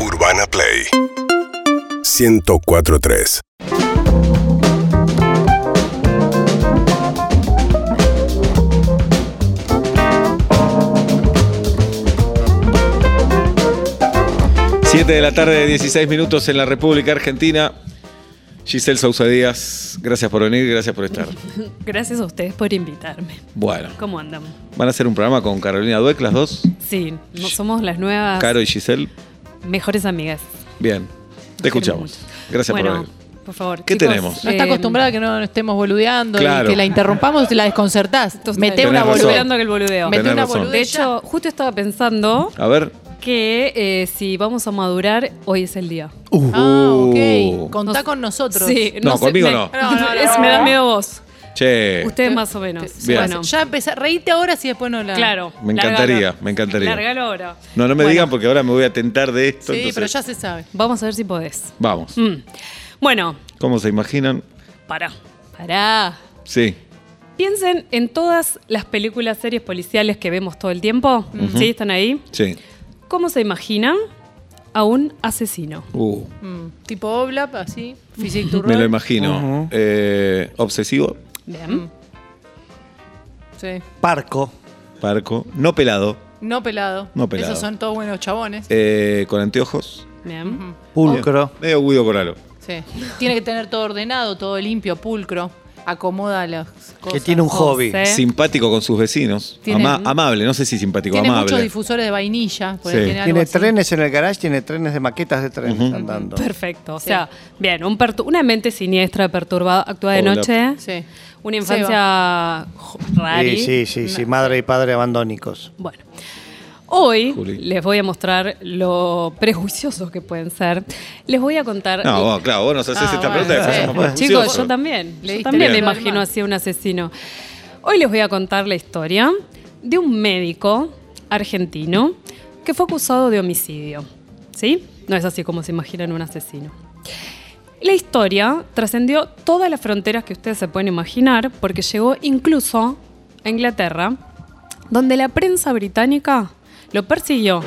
Urbana Play 1043 7 de la tarde, 16 minutos en la República Argentina. Giselle Sousa Díaz, gracias por venir, gracias por estar. Gracias a ustedes por invitarme. Bueno, ¿Cómo andan? van a hacer un programa con Carolina Dueck, las dos, Sí, no somos las nuevas Caro y Giselle. Mejores amigas. Bien, te escuchamos. Gracias bueno, por venir. por favor. ¿Qué chicos, tenemos? No está eh, acostumbrada a que no estemos boludeando Claro. y que la interrumpamos y la desconcertás. Mete una. Esperando que el boludeo. Mete una razón. boludez. De hecho, justo estaba pensando A ver. que eh, si vamos a madurar, hoy es el día. Ah, Uh. ok. Contá con nosotros. Sí, No, sé, conmigo me- no. No, no, no, es- no. me da miedo vos. Che, Ustedes más o menos. Bien. Bueno, Ya empezá, reíte ahora si después no la. claro. Me encantaría, me encantaría. Lárgalo ahora. no, no me Bueno, digan porque ahora me voy a tentar de esto. Sí, entonces- pero ya se sabe. Vamos a ver si podés. Vamos. Mm. Bueno, ¿Cómo se imaginan? pará. Pará. Sí. Piensen en todas las películas, series policiales que vemos todo el tiempo. ¿Sí? ¿Están ahí? Sí. ¿Cómo se imaginan a un asesino? Uh, Mm, Tipo Oblap, así. Me lo imagino. Eh, obsesivo, Bien. Sí. Parco. parco, no pelado, No pelado. No pelado. Esos son todos buenos chabones. eh, con anteojos, Bien. Pulcro. medio Guido Coralo. Sí. Tiene que tener todo ordenado, todo limpio, pulcro. Acomoda las cosas. Que tiene un hobby. José. Simpático con sus vecinos. Tiene- Ama- amable, no sé si simpático, Tiene amable. muchos difusores de vainilla. Sí. tiene algo Tiene así. trenes en el garage, tiene trenes de maquetas de trenes andando. Perfecto. O Sí. sea, bien, un una mente siniestra, perturbada, actúa de Hola. noche. Sí. Una infancia rari. Sí, sí, sí, sí, madre y padre abandónicos. Bueno. Hoy Juli. les voy a mostrar lo prejuiciosos que pueden ser. Les voy a contar. No, vos, claro, vos nos haces Ah, esta bueno, pregunta después sí. Chicos, yo también. Yo también me imagino así a un asesino. Hoy les voy a contar la historia de un médico argentino que fue acusado de homicidio. ¿Sí? No es así como se imaginan un asesino. La historia trascendió todas las fronteras que ustedes se pueden imaginar porque llegó incluso a Inglaterra, donde la prensa británica lo persiguió,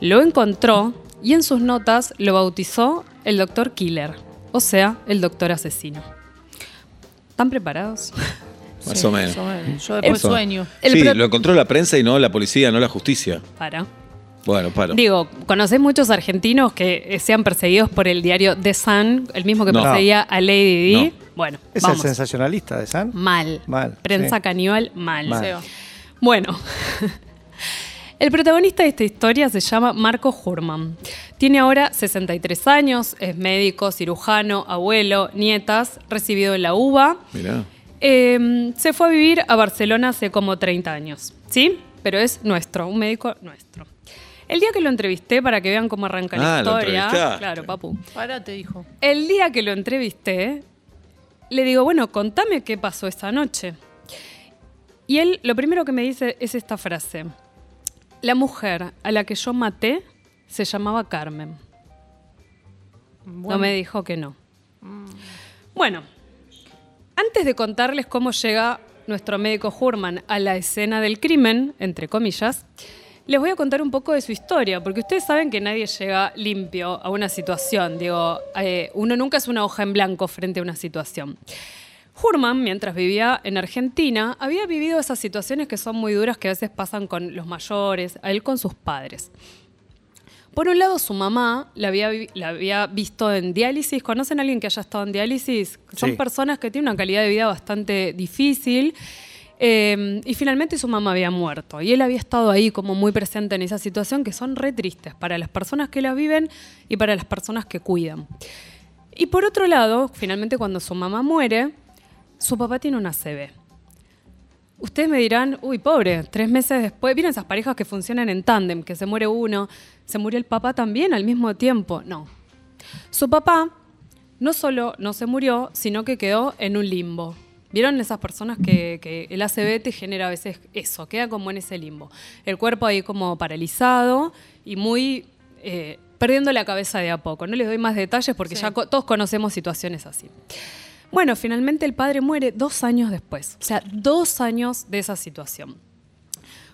lo encontró y en sus notas lo bautizó el doctor Killer, o sea, el doctor asesino. ¿Están preparados? Más Sí, o menos. Yo después sueño. El sí, pro- lo encontró la prensa y no la policía, no la justicia. Para. Bueno, paro. Digo, ¿conocés muchos argentinos que sean perseguidos por el diario The Sun, el mismo que No. perseguía a Lady Di? No. Bueno, ¿Es vamos. el sensacionalista de San? Mal. Mal, Prensa sí. caníbal, mal. Mal. Bueno, el protagonista de esta historia se llama Marco Hurman. Tiene ahora 63 años, es médico, cirujano, abuelo, nietas, recibido en la UBA. Mirá. Eh, se fue a vivir a Barcelona hace como 30 años, ¿sí? Pero es nuestro, un médico nuestro. El día que lo entrevisté, para que vean cómo arranca la Ah, historia, claro, papu. Pará, te dijo. El día que lo entrevisté, le digo, bueno, contame qué pasó esa noche. Y él lo primero que me dice es esta frase. La mujer a la que yo maté se llamaba Carmen. No me dijo que no. Bueno, antes de contarles cómo llega nuestro médico Hurman a la escena del crimen, entre comillas, les voy a contar un poco de su historia, porque ustedes saben que nadie llega limpio a una situación. Digo, eh, uno nunca es una hoja en blanco frente a una situación. Hurman, mientras vivía en Argentina, había vivido esas situaciones que son muy duras que a veces pasan con los mayores, a él con sus padres. Por un lado, su mamá la había, vi- la había visto en diálisis. ¿Conocen a alguien que haya estado en diálisis? Son Sí. personas que tienen una calidad de vida bastante difícil. Eh, y finalmente su mamá había muerto. Y él había estado ahí como muy presente en esa situación que son re tristes para las personas que la viven y para las personas que cuidan. Y por otro lado, finalmente cuando su mamá muere, su papá tiene una CB. Ustedes me dirán, uy, pobre, tres meses después, ¿vieron esas parejas que funcionan en tándem, que se muere uno, se murió el papá también al mismo tiempo? No. Su papá no solo no se murió, sino que quedó en un limbo. ¿Vieron esas personas que, que el ACV te genera a veces eso? Queda como en ese limbo. El cuerpo ahí como paralizado y muy eh, perdiendo la cabeza de a poco. No les doy más detalles porque Sí. ya todos conocemos situaciones así. Bueno, finalmente el padre muere dos años después. O sea, dos años de esa situación.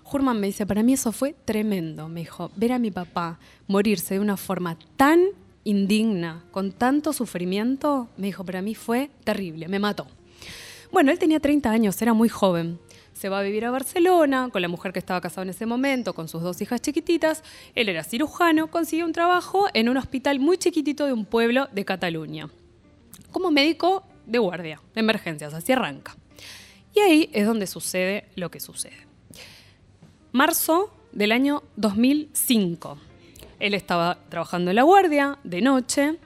Jurman me dice, para mí eso fue tremendo. Me dijo, ver a mi papá morirse de una forma tan indigna, con tanto sufrimiento, me dijo, para mí fue terrible, me mató. Bueno, él tenía 30 años, era muy joven. Se va a vivir a Barcelona con la mujer que estaba casada en ese momento, con sus dos hijas chiquititas. Él era cirujano, consiguió un trabajo en un hospital muy chiquitito de un pueblo de Cataluña, como médico de guardia, de emergencias, así arranca. Y ahí es donde sucede lo que sucede. Marzo del año 2005. Él estaba trabajando en la guardia de noche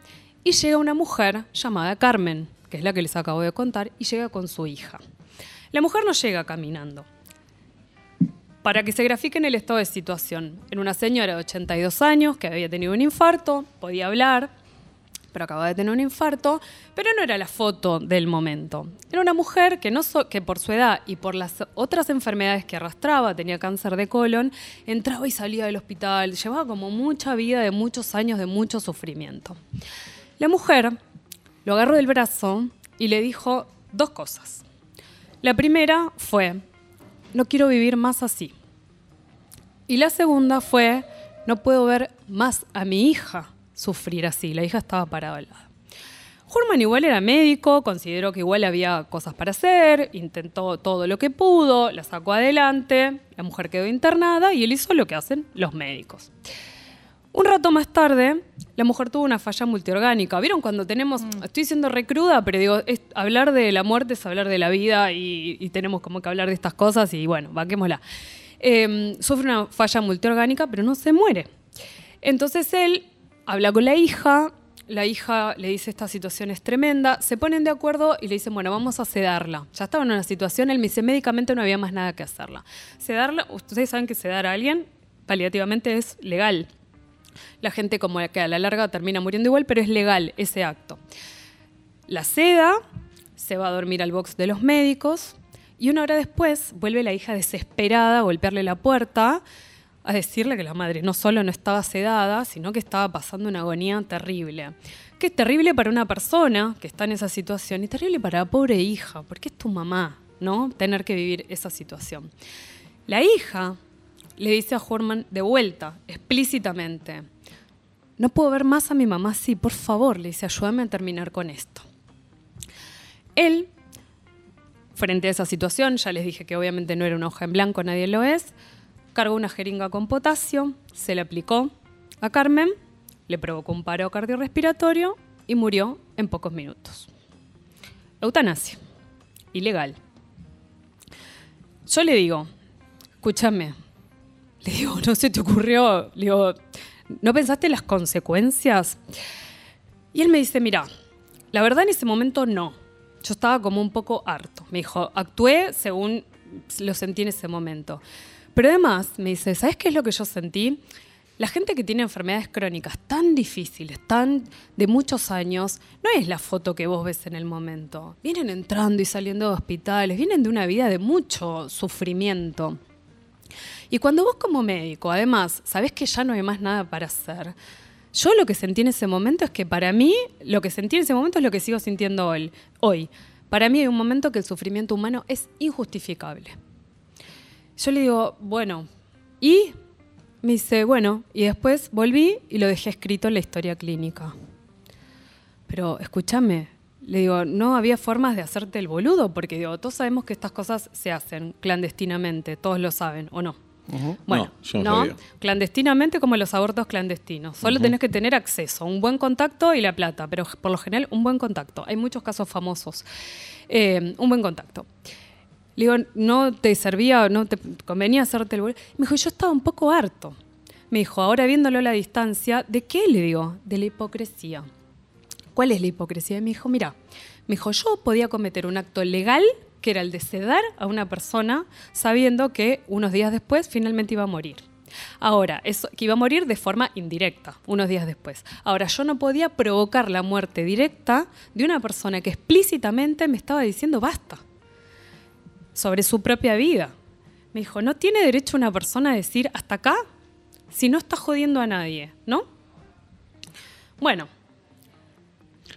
y llega una mujer llamada Carmen, que es la que les acabo de contar, y llega con su hija. La mujer no llega caminando. Para que se grafiquen el estado de situación, era una señora de 82 años que había tenido un infarto, podía hablar, pero acababa de tener un infarto, pero no era la foto del momento. Era una mujer que, no que por su edad y por las otras enfermedades que arrastraba, tenía cáncer de colon, entraba y salía del hospital, llevaba como mucha vida de muchos años de mucho sufrimiento. La mujer lo agarró del brazo y le dijo dos cosas. La primera fue, no quiero vivir más así. Y la segunda fue, no puedo ver más a mi hija sufrir así. La hija estaba parada al lado. Hurman igual era médico, consideró que igual había cosas para hacer, intentó todo lo que pudo, la sacó adelante, la mujer quedó internada y él hizo lo que hacen los médicos. Un rato más tarde, la mujer tuvo una falla multiorgánica. ¿Vieron cuando tenemos, mm. estoy siendo recruda, pero digo, hablar de la muerte es hablar de la vida y, tenemos como que hablar de estas cosas y bueno, vaquémosla. Em, sufre una falla multiorgánica, pero no se muere. Entonces él habla con la hija, la hija le dice esta situación es tremenda, se ponen de acuerdo y le dicen, bueno, vamos a sedarla. Ya estaba en una situación, él me dice, médicamente no había más nada que hacerla. Sedarla, ustedes saben que sedar a alguien paliativamente es legal. La gente como que a la larga termina muriendo igual, pero es legal ese acto. La seda, se va a dormir al box de los médicos y una hora después vuelve la hija desesperada a golpearle la puerta a decirle que la madre no solo no estaba sedada, sino que estaba pasando una agonía terrible. Que es terrible para una persona que está en esa situación y terrible para la pobre hija, porque es tu mamá, ¿no? Tener que vivir esa situación. La hija le dice a Horman de vuelta, explícitamente, no puedo ver más a mi mamá sí, por favor, le dice, ayúdame a terminar con esto. Él, frente a esa situación, ya les dije que obviamente no era una hoja en blanco, nadie lo es, cargó una jeringa con potasio, se le aplicó a Carmen, le provocó un paro cardiorrespiratorio y murió en pocos minutos. Eutanasia, ilegal. Yo le digo, escúchame, le digo, ¿no se te ocurrió? Le digo, ¿no pensaste en las consecuencias? Y él me dice, mira, la verdad en ese momento no. Yo estaba como un poco harto. Me dijo, actué según lo sentí en ese momento. Pero además me dice, ¿sabes qué es lo que yo sentí? La gente que tiene enfermedades crónicas tan difíciles, tan de muchos años, no es la foto que vos ves en el momento. Vienen entrando y saliendo de hospitales, vienen de una vida de mucho sufrimiento. Y cuando vos como médico, además, sabés que ya no hay más nada para hacer, yo lo que sentí en ese momento es que para mí, lo que sentí en ese momento es lo que sigo sintiendo hoy. hoy. Para mí hay un momento que el sufrimiento humano es injustificable. Yo le digo, bueno, ¿y? Me dice, bueno, y después volví y lo dejé escrito en la historia clínica. Pero escúchame, le digo, no había formas de hacerte el boludo, porque digo, todos sabemos que estas cosas se hacen clandestinamente, todos lo saben, ¿o no? Bueno, no, clandestinamente como los abortos clandestinos. Solo tenés que tener acceso, un buen contacto y la plata, pero por lo general un buen contacto. Hay muchos casos famosos. Eh, un buen contacto. Le digo, ¿no te servía, no te convenía hacerte el Me dijo, yo estaba un poco harto. Me dijo, ahora viéndolo a la distancia, ¿de qué le digo? De la hipocresía. ¿Cuál es la hipocresía? Me dijo, mira, me dijo, yo podía cometer un acto legal, que era el de sedar a una persona, sabiendo que unos días después finalmente iba a morir. Ahora, eso, que iba a morir de forma indirecta, unos días después. Ahora, yo no podía provocar la muerte directa de una persona que explícitamente me estaba diciendo basta sobre su propia vida. Me dijo, no tiene derecho una persona a decir hasta acá si no está jodiendo a nadie, ¿no? Bueno.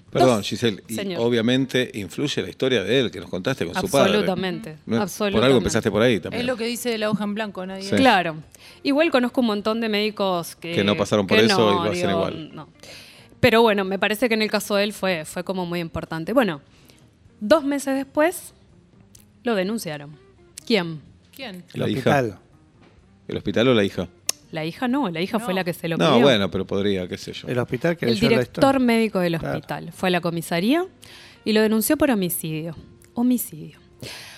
Perdón, Dos- Giselle, y Señor. obviamente influye la historia de él que nos contaste con su padre. Absolutamente, No es- Por absolutamente. algo empezaste por ahí también. Es lo que dice de la hoja en blanco, nadie. Sí. Claro. Igual conozco un montón de médicos que... Que no pasaron por eso no, y lo hacen digo, igual. no. Pero bueno, me parece que en el caso de él fue, fue como muy importante. Bueno, dos meses después lo denunciaron. ¿Quién? ¿Quién? La El hija. hospital. ¿El hospital o la hija? La hija no, la hija No. fue la que se lo No, pidió. bueno, pero podría, qué sé yo. El hospital que El la director médico del Claro. hospital fue a la comisaría y lo denunció por homicidio. Homicidio.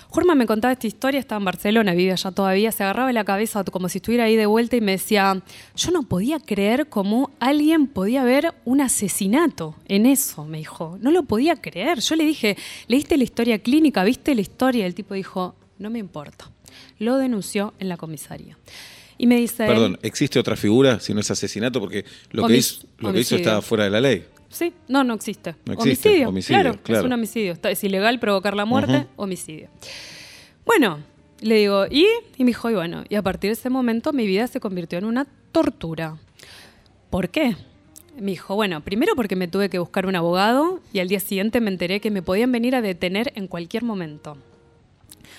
Jurma me contaba esta historia, estaba en Barcelona, vive allá todavía, se agarraba la cabeza como si estuviera ahí de vuelta y me decía, yo no podía creer cómo alguien podía ver un asesinato en eso, me dijo, no lo podía creer. Yo le dije, ¿leíste la historia clínica? ¿Viste la historia? El tipo dijo, no me importa. Lo denunció en la comisaría. Y me dice... Perdón, ¿existe otra figura si no es asesinato? Porque lo, que hizo, lo que hizo homicidio. está fuera de la ley. Sí, no, no existe. No existe, homicidio, homicidio, claro, claro. es un homicidio. Está- es ilegal provocar la muerte, homicidio. Bueno, le digo, ¿y? Y me dijo, y bueno, y a partir de ese momento mi vida se convirtió en una tortura. ¿Por qué? Me dijo, bueno, primero porque me tuve que buscar un abogado y al día siguiente me enteré que me podían venir a detener en cualquier momento.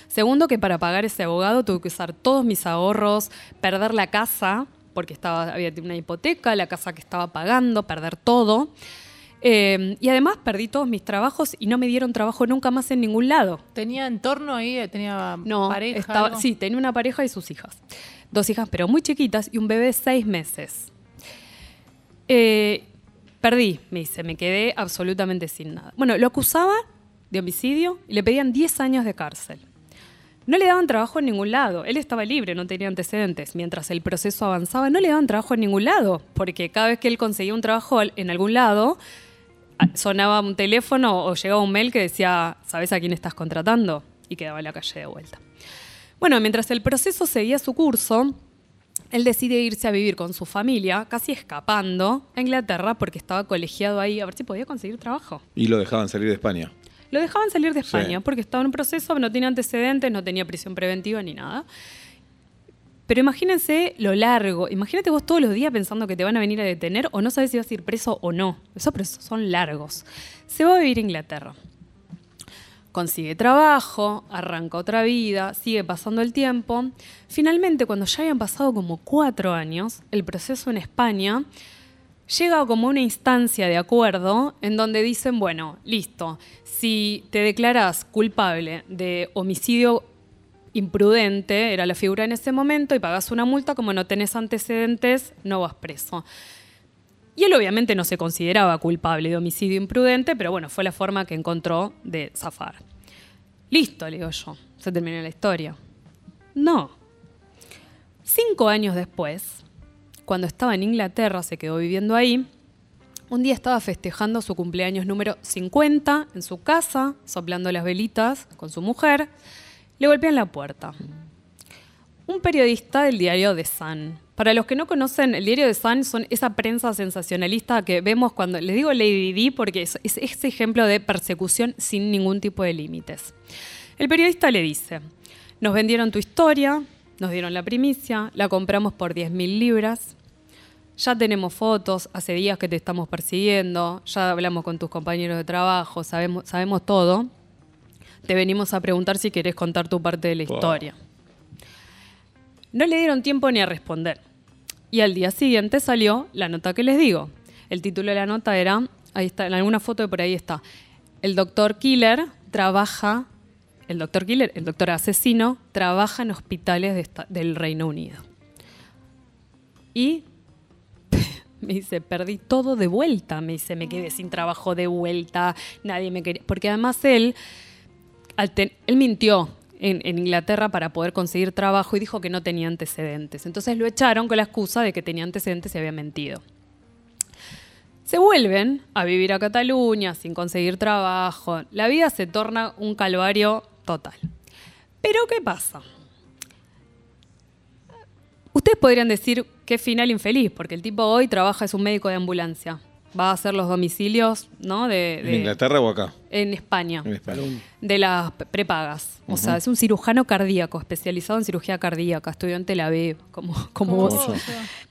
Segundo, que para pagar ese abogado tuve que usar todos mis ahorros, perder la casa, porque estaba, había una hipoteca, la casa que estaba pagando, perder todo. Eh, y además perdí todos mis trabajos y no me dieron trabajo nunca más en ningún lado. ¿Tenía entorno ahí? ¿Tenía No, pareja? estaba, algo? sí, tenía una pareja y sus hijas. Dos hijas, pero muy chiquitas, y un bebé de seis meses. Eh, perdí, me dice, me quedé absolutamente sin nada. Bueno, lo acusaba de homicidio y le pedían 10 años de cárcel. No le daban trabajo en ningún lado. Él estaba libre, no tenía antecedentes. Mientras el proceso avanzaba, no le daban trabajo en ningún lado. Porque cada vez que él conseguía un trabajo en algún lado, sonaba un teléfono o llegaba un mail que decía, ¿sabes a quién estás contratando? Y quedaba en la calle de vuelta. Bueno, mientras el proceso seguía su curso, él decide irse a vivir con su familia, casi escapando a Inglaterra porque estaba colegiado ahí a ver si podía conseguir trabajo. Y lo dejaban salir de España. Lo dejaban salir de Sí. España porque estaba en un proceso, no tenía antecedentes, no tenía prisión preventiva ni nada. Pero imagínense lo largo. Imagínate vos todos los días pensando que te van a venir a detener o no sabes si vas a ir preso o no. Esos procesos son largos. Se va a vivir a Inglaterra. Consigue trabajo, arranca otra vida, sigue pasando el tiempo. Finalmente, cuando ya habían pasado como cuatro años, el proceso en España llega como una instancia de acuerdo en donde dicen, bueno, listo, si te declaras culpable de homicidio imprudente, era la figura en ese momento, y pagas una multa, como no tenés antecedentes, no vas preso. Y él obviamente no se consideraba culpable de homicidio imprudente, pero bueno, fue la forma que encontró de zafar. Listo, le digo yo, se terminó la historia. No. Cinco años después, cuando estaba en Inglaterra, se quedó viviendo ahí, un día estaba festejando su cumpleaños número 50 en su casa, soplando las velitas con su mujer, le golpean la puerta. Un periodista del diario The Sun. Para los que no conocen, el diario The Sun son esa prensa sensacionalista que vemos cuando, les digo Lady Di porque es, es ese ejemplo de persecución sin ningún tipo de límites. El periodista le dice, nos vendieron tu historia, nos dieron la primicia, la compramos por 10.000 libras, ya tenemos fotos, hace días que te estamos persiguiendo, ya hablamos con tus compañeros de trabajo, sabemos, sabemos todo. Te venimos a preguntar si querés contar tu parte de la Wow. historia. No le dieron tiempo ni a responder. Y al día siguiente salió la nota que les digo. El título de la nota era, ahí está, en alguna foto de por ahí está, el doctor Killer trabaja, el doctor Killer, el doctor asesino, trabaja en hospitales de esta- del Reino Unido. Y me dice, perdí todo de vuelta. Me dice, me quedé sin trabajo de vuelta, nadie me quería. Porque además él, él mintió en, en Inglaterra para poder conseguir trabajo y dijo que no tenía antecedentes. Entonces lo echaron con la excusa de que tenía antecedentes y había mentido. Se vuelven a vivir a Cataluña sin conseguir trabajo. La vida se torna un calvario total. Pero ¿qué pasa? Ustedes podrían decir qué final infeliz, porque el tipo hoy trabaja, es un médico de ambulancia. Va a hacer los domicilios, ¿no? De, ¿En Inglaterra o acá? En España. En España. De las prepagas. O sea, es un cirujano cardíaco, especializado en cirugía cardíaca, estudió en Tel Aviv, como, como vos. Oh,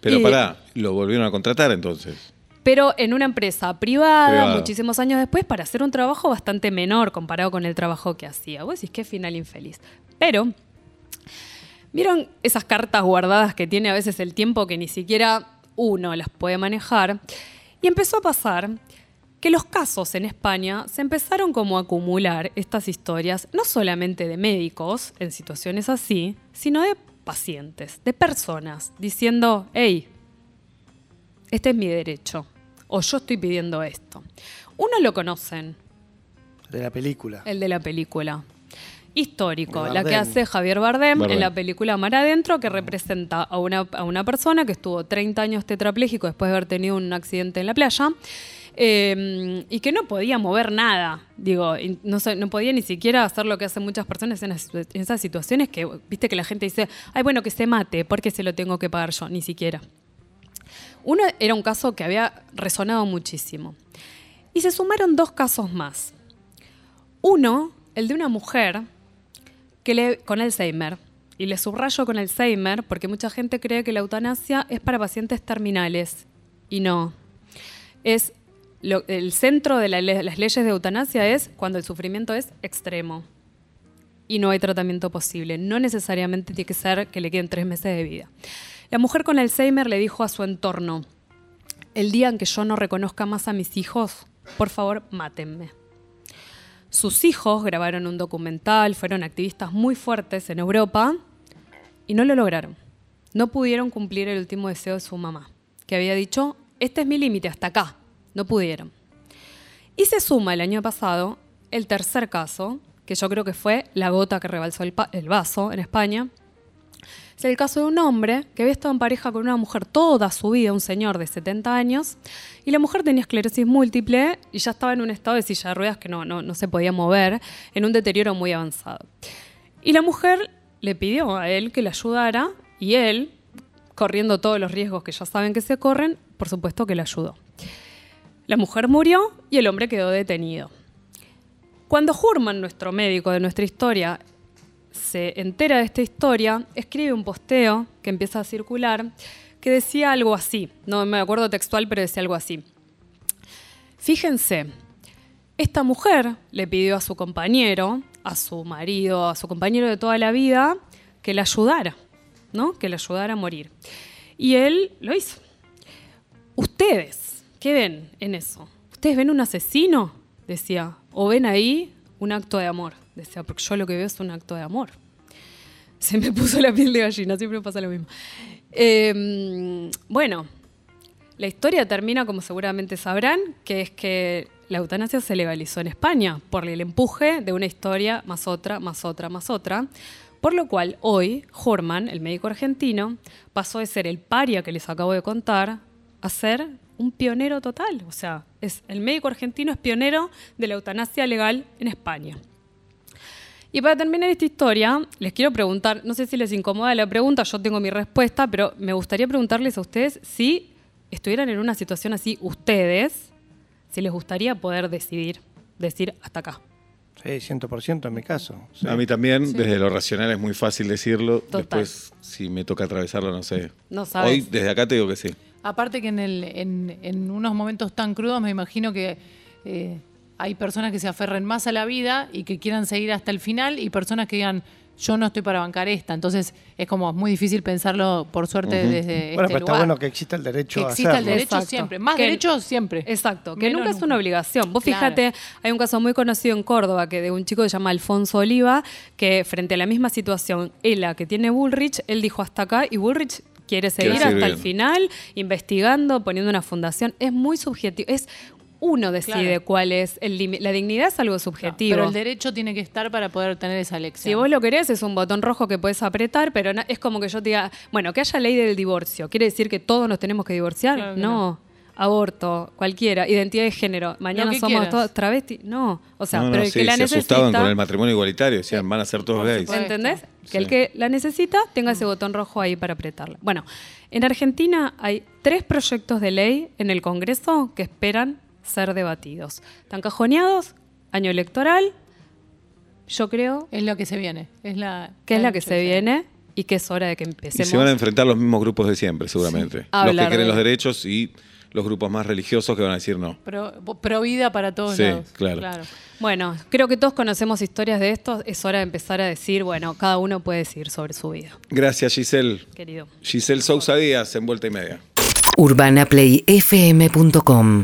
Pero Y- pará, lo volvieron a contratar entonces. pero en una empresa privada, Privada. muchísimos años después, para hacer un trabajo bastante menor comparado con el trabajo que hacía. Vos decís, qué final infeliz. Pero, ¿vieron esas cartas guardadas que tiene a veces el tiempo que ni siquiera uno las puede manejar? Y empezó a pasar que los casos en España se empezaron como a acumular estas historias, no solamente de médicos en situaciones así, sino de pacientes, de personas, diciendo, hey, este es mi derecho, o yo estoy pidiendo esto. Uno lo conocen, De la película. el de la película. Histórico, la que hace Javier Bardem, Bardem. en la película Mar Adentro, que representa a una, a una persona que estuvo 30 años tetrapléjico después de haber tenido un accidente en la playa eh, y que no podía mover nada. Digo, no, no podía ni siquiera hacer lo que hacen muchas personas en, las- en esas situaciones que, viste, que la gente dice, ay, bueno, que se mate, porque se lo tengo que pagar yo, ni siquiera. Uno era un caso que había resonado muchísimo. Y se sumaron dos casos más. Uno, el de una mujer con Alzheimer. Y le subrayo con Alzheimer porque mucha gente cree que la eutanasia es para pacientes terminales. Y no. Es el centro de las leyes de eutanasia es cuando el sufrimiento es extremo y no hay tratamiento posible. No necesariamente tiene que ser que le queden tres meses de vida. La mujer con Alzheimer le dijo a su entorno, el día en que yo no reconozca más a mis hijos, por favor, mátenme. Sus hijos grabaron un documental, fueron activistas muy fuertes en Europa y no lo lograron. No pudieron cumplir el último deseo de su mamá, que había dicho, este es mi límite, hasta acá. No pudieron. Y se suma el año pasado el tercer caso, que yo creo que fue la gota que rebalsó el, el vaso en España. Es el caso de un hombre que había estado en pareja con una mujer toda su vida, un señor de 70 años, y la mujer tenía esclerosis múltiple y ya estaba en un estado de silla de ruedas que no, no, no se podía mover, en un deterioro muy avanzado. Y la mujer le pidió a él que le ayudara y él, corriendo todos los riesgos que ya saben que se corren, por supuesto que le ayudó. La mujer murió y el hombre quedó detenido. Cuando Hurman, nuestro médico de nuestra historia, se entera de esta historia, escribe un posteo que empieza a circular que decía algo así, no me acuerdo textual, pero decía algo así. Fíjense, esta mujer le pidió a su compañero, a su marido, a su compañero de toda la vida, que la ayudara, ¿no? Que le ayudara a morir. Y él lo hizo. Ustedes, ¿qué ven en eso? ¿Ustedes ven un asesino? Decía. ¿O ven ahí un acto de amor? Decía, porque yo lo que veo es un acto de amor. Se me puso la piel de gallina, siempre pasa lo mismo. Eh, bueno, la historia termina, como seguramente sabrán, que es que la eutanasia se legalizó en España por el empuje de una historia más otra, más otra, más otra. Por lo cual hoy Horman, el médico argentino, pasó de ser el paria que les acabo de contar a ser un pionero total. O sea, es, el médico argentino es pionero de la eutanasia legal en España. Y para terminar esta historia, les quiero preguntar, no sé si les incomoda la pregunta, yo tengo mi respuesta, pero me gustaría preguntarles a ustedes si estuvieran en una situación así, ustedes, si les gustaría poder decidir, decir hasta acá. Sí, 100% en mi caso. Sí. A mí también, desde lo racional es muy fácil decirlo. Total. Después, si me toca atravesarlo, no sé. No sabes. Hoy, desde acá te digo que sí. Aparte que en, el, en, en unos momentos tan crudos me imagino que eh, hay personas que se aferren más a la vida y que quieran seguir hasta el final y personas que digan, yo no estoy para bancar esta. Entonces es como muy difícil pensarlo, por suerte, desde Bueno, este pero está lugar. bueno que exista el derecho Que a exista el derecho Exacto. siempre. Más Que- derechos siempre. Exacto, que Menos nunca es una obligación. Vos Claro. fíjate, hay un caso muy conocido en Córdoba que de un chico que se llama Alfonso Oliva, que frente a la misma situación, ella que tiene Bullrich, él dijo hasta acá y Bullrich quiere seguir seguir hasta el final, investigando, poniendo una fundación. Es muy subjetivo. Es uno decide Claro. cuál es el límite. La dignidad es algo subjetivo. Pero el derecho tiene que estar para poder tener esa elección. Si vos lo querés, es un botón rojo que puedes apretar, pero es como que yo te diga, bueno, que haya ley del divorcio. ¿Quiere decir que todos nos tenemos que divorciar? Claro que no. Aborto, cualquiera, identidad de género. Mañana somos quieras. todos travestis. No. O sea, no, no, pero el sí, que la se asustaban necesita. con el matrimonio igualitario. Decían, van a ser todos gays. ¿Entendés? Sí. Que el que la necesita tenga ese botón rojo ahí para apretarla. Bueno, en Argentina hay tres proyectos de ley en el Congreso que esperan ser debatidos. Están cajoneados, año electoral. Yo creo Es lo que se viene. Es la, que es la que se viene y que es hora de que Y empecemos. se van a enfrentar los mismos grupos de siempre, seguramente. Los que quieren de- los derechos y los grupos más religiosos que van a decir no. Pro, pro vida para todos Sí, lados. claro. Bueno, creo que todos conocemos historias de esto. Es hora de empezar a decir, bueno, cada uno puede decir sobre su vida, Gracias, Giselle. querido. Giselle Sousa Díaz, en vuelta y media. urbanaplayfm.com